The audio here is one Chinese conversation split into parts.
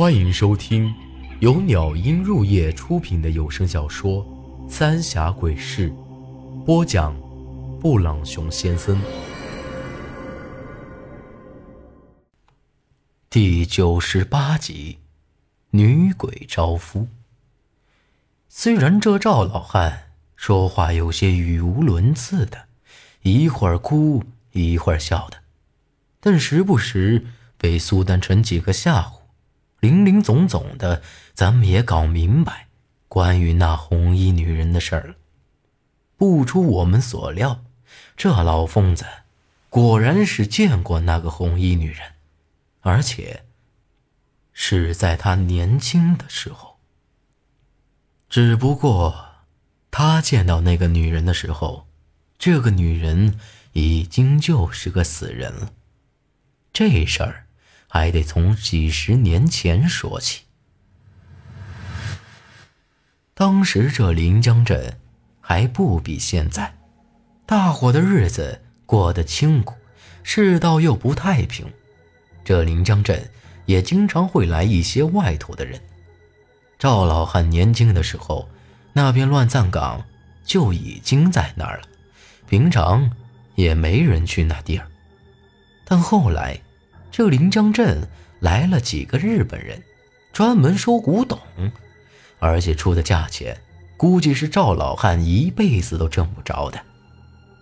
欢迎收听由鸟音入夜出品的有声小说《三峡鬼事》，播讲：布朗熊先生。第九十八集，女鬼招夫。虽然这赵老汉说话有些语无伦次的，一会儿哭一会儿笑的，但时不时被苏丹臣几个吓唬，零零总总的，咱们也搞明白关于那红衣女人的事儿了。不出我们所料，这老疯子果然是见过那个红衣女人，而且是在他年轻的时候。只不过，他见到那个女人的时候，这个女人已经就是个死人了。这事儿还得从几十年前说起。当时这临江镇还不比现在，大伙的日子过得清苦，世道又不太平。这临江镇也经常会来一些外头的人。赵老汉年轻的时候，那边乱葬岗就已经在那儿了，平常也没人去那地儿。但后来，这临江镇来了几个日本人，专门收古董，而且出的价钱，估计是赵老汉一辈子都挣不着的。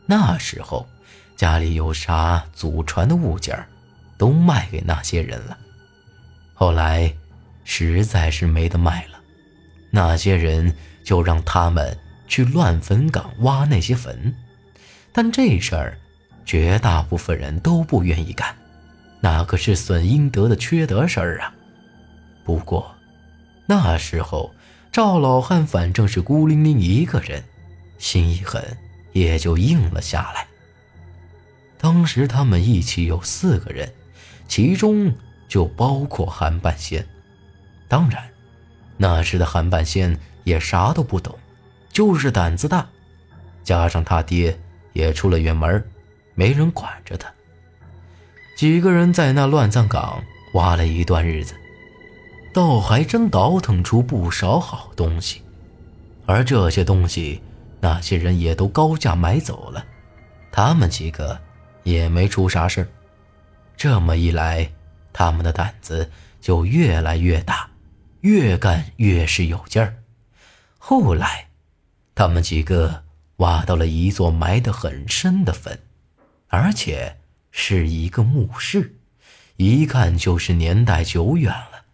那时候，家里有啥祖传的物件都卖给那些人了。后来。实在是没得卖了，那些人就让他们去乱坟岗挖那些坟，但这事儿绝大部分人都不愿意干，那可是损阴德的缺德事儿啊。不过那时候赵老汉反正是孤零零一个人，心一狠也就应了下来。当时他们一起有四个人，其中就包括韩半仙。当然，那时的韩半仙也啥都不懂，就是胆子大，加上他爹也出了远门，没人管着他。几个人在那乱葬岗挖了一段日子，倒还真倒腾出不少好东西，而这些东西那些人也都高价买走了，他们几个也没出啥事这么一来，他们的胆子就越来越大。越干越是有劲儿。后来，他们几个挖到了一座埋得很深的坟，而且是一个墓室，一看就是年代久远了。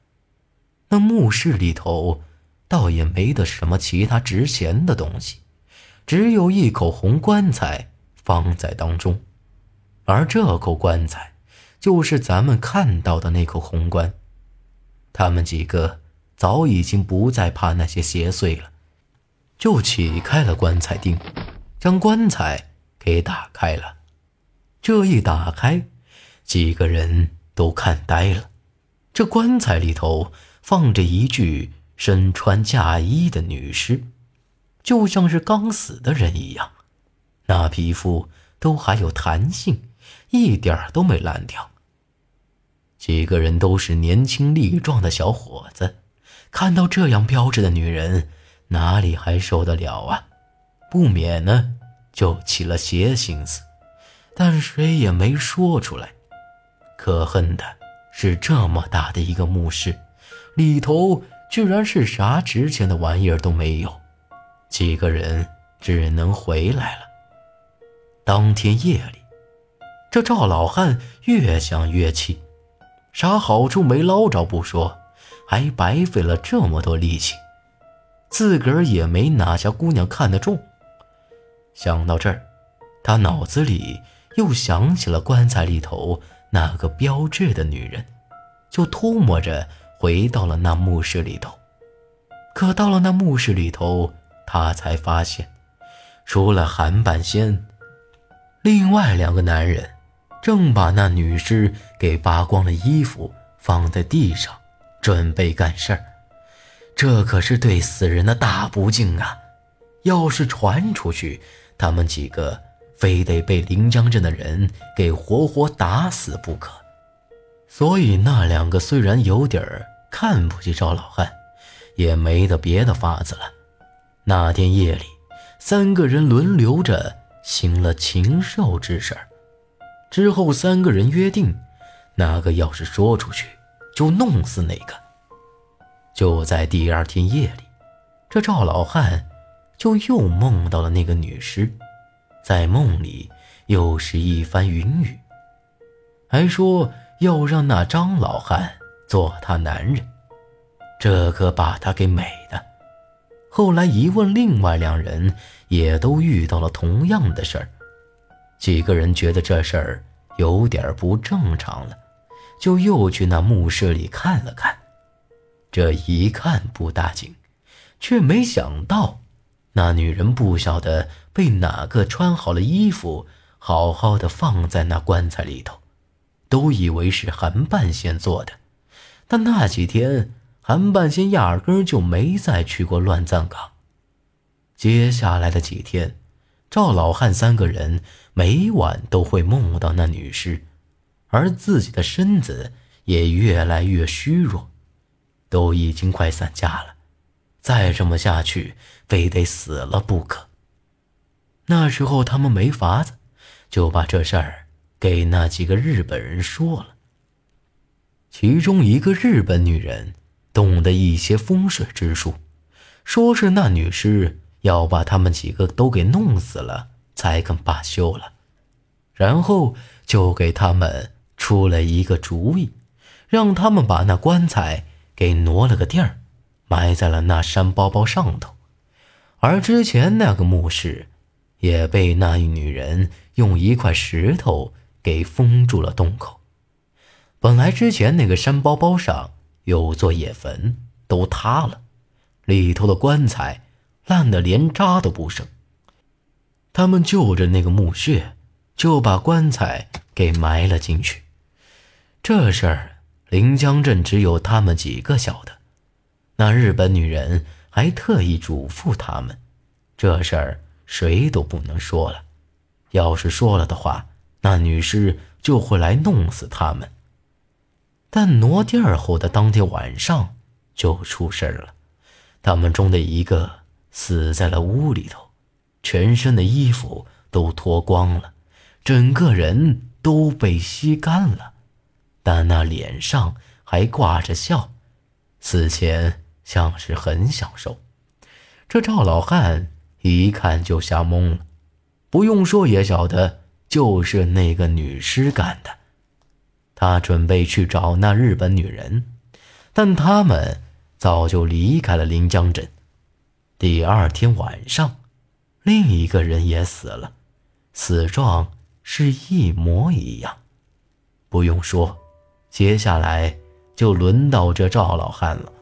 那墓室里头倒也没得什么其他值钱的东西，只有一口红棺材放在当中，而这口棺材就是咱们看到的那口红棺。他们几个。早已经不再怕那些邪祟了，就起开了棺材钉，将棺材给打开了。这一打开，几个人都看呆了。这棺材里头放着一具身穿嫁衣的女尸，就像是刚死的人一样，那皮肤都还有弹性，一点都没烂掉。几个人都是年轻力壮的小伙子。看到这样标致的女人，哪里还受得了啊？不免呢，就起了邪心思，但谁也没说出来。可恨的是，这么大的一个墓室，里头居然是啥值钱的玩意儿都没有。几个人只能回来了。当天夜里，这赵老汉越想越气，啥好处没捞着不说。还白费了这么多力气，自个儿也没哪家姑娘看得中。想到这儿，他脑子里又想起了棺材里头那个标致的女人，就偷摸着回到了那墓室里头。可到了那墓室里头，他才发现，除了韩半仙，另外两个男人正把那女尸给扒光了衣服放在地上。准备干事儿，这可是对死人的大不敬啊！要是传出去，他们几个非得被临江镇的人给活活打死不可。所以那两个虽然有点看不起赵老汉，也没得别的法子了。那天夜里，三个人轮流着行了禽兽之事之后，三个人约定，哪个要是说出去，就弄死哪个。就在第二天夜里，这赵老汉就又梦到了那个女尸，在梦里又是一番云雨，还说要让那张老汉做他男人，这可把他给美的。后来一问，另外两人也都遇到了同样的事儿，几个人觉得这事儿有点不正常了，就又去那墓室里看了看。这一看不大紧，却没想到，那女人不晓得被哪个穿好了衣服，好好的放在那棺材里头，都以为是韩半仙做的。但那几天，韩半仙压根就没再去过乱葬岗。接下来的几天，赵老汉三个人每晚都会梦到那女尸，而自己的身子也越来越虚弱。都已经快散架了，再这么下去，非得死了不可。那时候他们没法子，就把这事儿给那几个日本人说了。其中一个日本女人懂得一些风水之术，说是那女尸要把他们几个都给弄死了才肯罢休了，然后就给他们出了一个主意，让他们把那棺材。给挪了个地儿，埋在了那山包包上头，而之前那个墓室也被那一女人用一块石头给封住了洞口。本来之前那个山包包上有座野坟，都塌了，里头的棺材烂得连渣都不剩。他们就着那个墓穴，就把棺材给埋了进去。这事儿。临江镇只有他们几个晓得，那日本女人还特意嘱咐他们，这事儿谁都不能说了，要是说了的话，那女尸就会来弄死他们。但挪地儿后的当天晚上就出事儿了，他们中的一个死在了屋里头，全身的衣服都脱光了，整个人都被吸干了。但那脸上还挂着笑，死前像是很享受。这赵老汉一看就吓懵了，不用说也晓得就是那个女尸干的。他准备去找那日本女人，但他们早就离开了临江镇。第二天晚上，另一个人也死了，死状是一模一样。不用说。接下来就轮到这赵老汉了。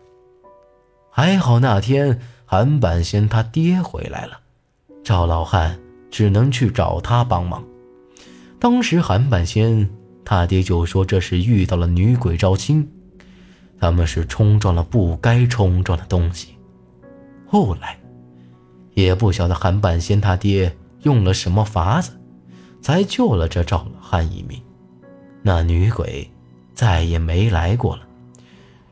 还好那天韩半仙他爹回来了，赵老汉只能去找他帮忙。当时韩半仙他爹就说这是遇到了女鬼招亲，他们是冲撞了不该冲撞的东西。后来也不晓得韩半仙他爹用了什么法子，才救了这赵老汉一命。那女鬼。再也没来过了，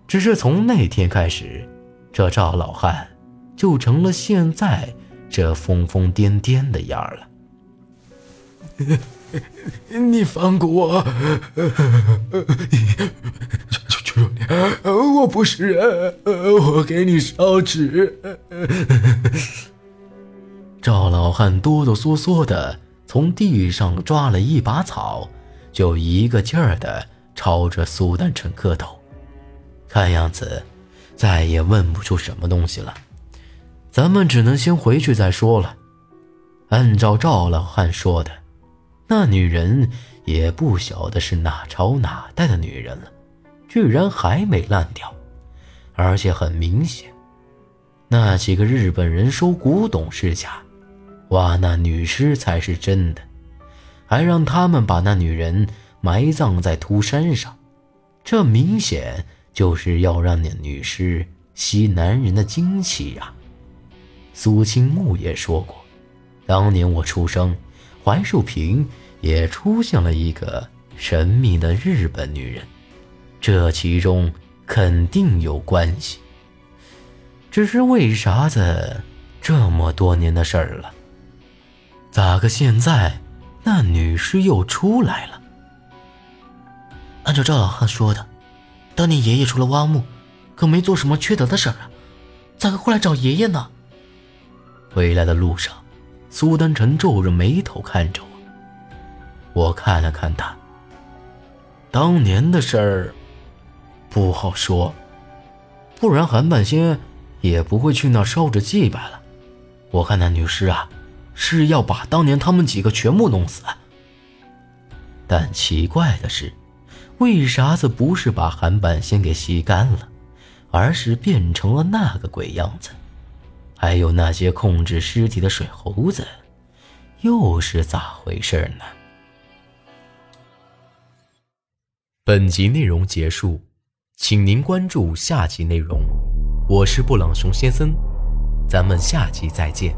只是从那天开始，这赵老汉就成了现在这疯疯癫癫的样儿了。你放过我！求求你，我不是人，我给你烧纸。赵老汉哆哆嗦嗦的从地上抓了一把草，就一个劲儿的。朝着苏丹臣磕头，看样子再也问不出什么东西了，咱们只能先回去再说了。按照赵老汉说的，那女人也不晓得是哪朝哪代的女人了，居然还没烂掉，而且很明显，那几个日本人收古董是假，挖那女尸才是真的，还让他们把那女人。埋葬在秃山上，这明显就是要让那女尸吸男人的精气呀。苏青木也说过，当年我出生，槐树坪也出现了一个神秘的日本女人，这其中肯定有关系。只是为啥子这么多年的事儿了，咋个现在那女尸又出来了？按照赵老汉说的，当年爷爷除了挖墓，可没做什么缺德的事儿啊，咋个会来找爷爷呢？回来的路上，苏丹臣皱着眉头看着我。我看了看他。当年的事儿不好说，不然韩半仙也不会去那烧着祭拜了。我看那女尸啊，是要把当年他们几个全部弄死。但奇怪的是，为啥子不是把韩版先给吸干了，而是变成了那个鬼样子？还有那些控制尸体的水猴子，又是咋回事呢？本集内容结束，请您关注下集内容。我是布朗熊先生，咱们下集再见。